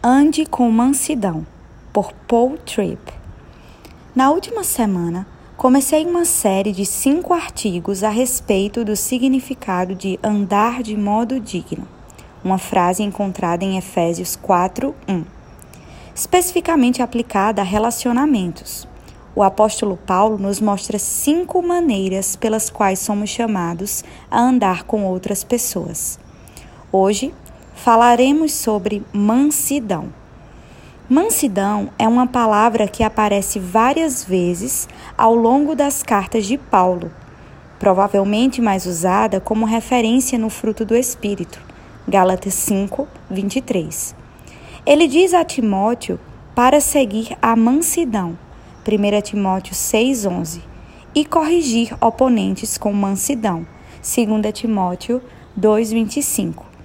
Ande com Mansidão, por Paul Tripp. Na última semana, comecei uma série de cinco artigos a respeito do significado de andar de modo digno, uma frase encontrada em Efésios 4, 1, especificamente aplicada a relacionamentos. O apóstolo Paulo nos mostra cinco maneiras pelas quais somos chamados a andar com outras pessoas. Hoje, falaremos sobre mansidão. Mansidão é uma palavra que aparece várias vezes ao longo das cartas de Paulo, provavelmente mais usada como referência no fruto do Espírito, Gálatas 5, 23. Ele diz a Timóteo para seguir a mansidão, 1 Timóteo 6, 11, e corrigir oponentes com mansidão, 2 Timóteo 2, 25.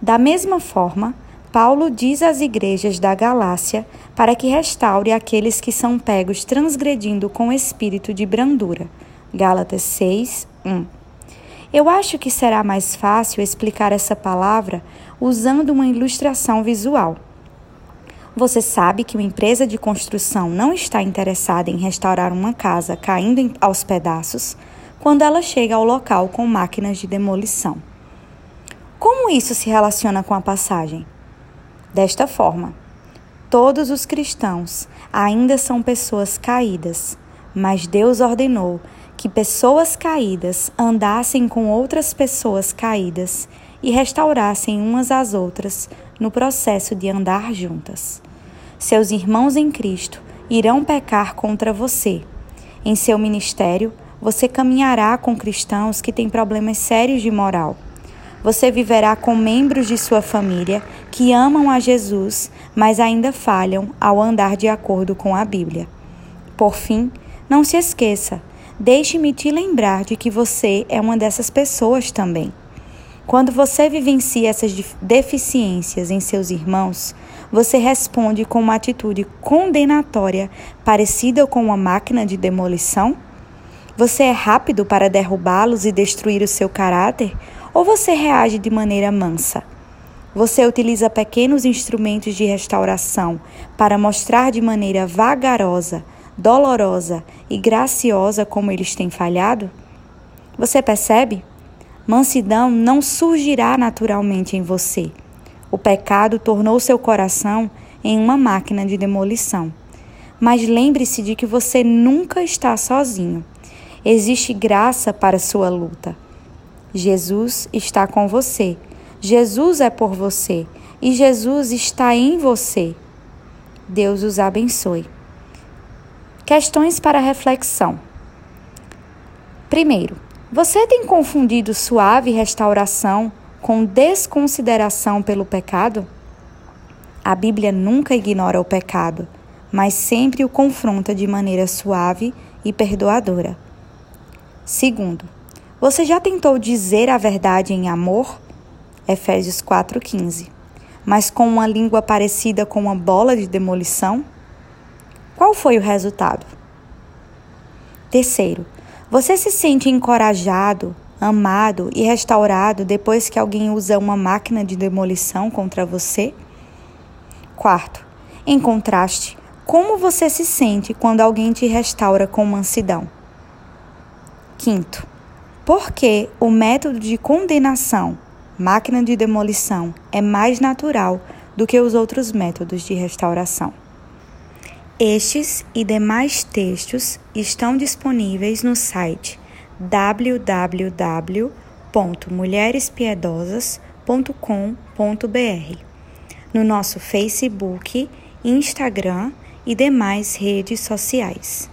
Da mesma forma, Paulo diz às igrejas da Galácia para que restaure aqueles que são pegos transgredindo com espírito de brandura. Gálatas 6, 1. Eu acho que será mais fácil explicar essa palavra usando uma ilustração visual. Você sabe que uma empresa de construção não está interessada em restaurar uma casa caindo aos pedaços quando ela chega ao local com máquinas de demolição. Como isso se relaciona com a passagem? Desta forma, todos os cristãos ainda são pessoas caídas, mas Deus ordenou que pessoas caídas andassem com outras pessoas caídas e restaurassem umas às outras no processo de andar juntas. Seus irmãos em Cristo irão pecar contra você. Em seu ministério, você caminhará com cristãos que têm problemas sérios de moral você viverá com membros de sua família que amam a Jesus, mas ainda falham ao andar de acordo com a Bíblia. Por fim, não se esqueça, deixe-me te lembrar de que você é uma dessas pessoas também. Quando você vivencia essas deficiências em seus irmãos, você responde com uma atitude condenatória parecida com uma máquina de demolição? Você é rápido para derrubá-los e destruir o seu caráter? Ou você reage de maneira mansa? Você utiliza pequenos instrumentos de restauração para mostrar de maneira vagarosa, dolorosa e graciosa como eles têm falhado? Você percebe? Mansidão não surgirá naturalmente em você. O pecado tornou seu coração em uma máquina de demolição. Mas lembre-se de que você nunca está sozinho. Existe graça para sua luta. Jesus está com você. Jesus é por você e Jesus está em você. Deus os abençoe. Questões para reflexão. Primeiro, você tem confundido suave restauração com desconsideração pelo pecado? A Bíblia nunca ignora o pecado, mas sempre o confronta de maneira suave e perdoadora. Segundo, você já tentou dizer a verdade em amor? Efésios 4,15. Mas com uma língua parecida com uma bola de demolição? Qual foi o resultado? Terceiro, você se sente encorajado, amado e restaurado depois que alguém usa uma máquina de demolição contra você? Quarto, em contraste, como você se sente quando alguém te restaura com mansidão? Quinto, porque o método de condenação, máquina de demolição, é mais natural do que os outros métodos de restauração. Estes e demais textos estão disponíveis no site www.mulherespiedosas.com.br, no nosso Facebook, Instagram e demais redes sociais.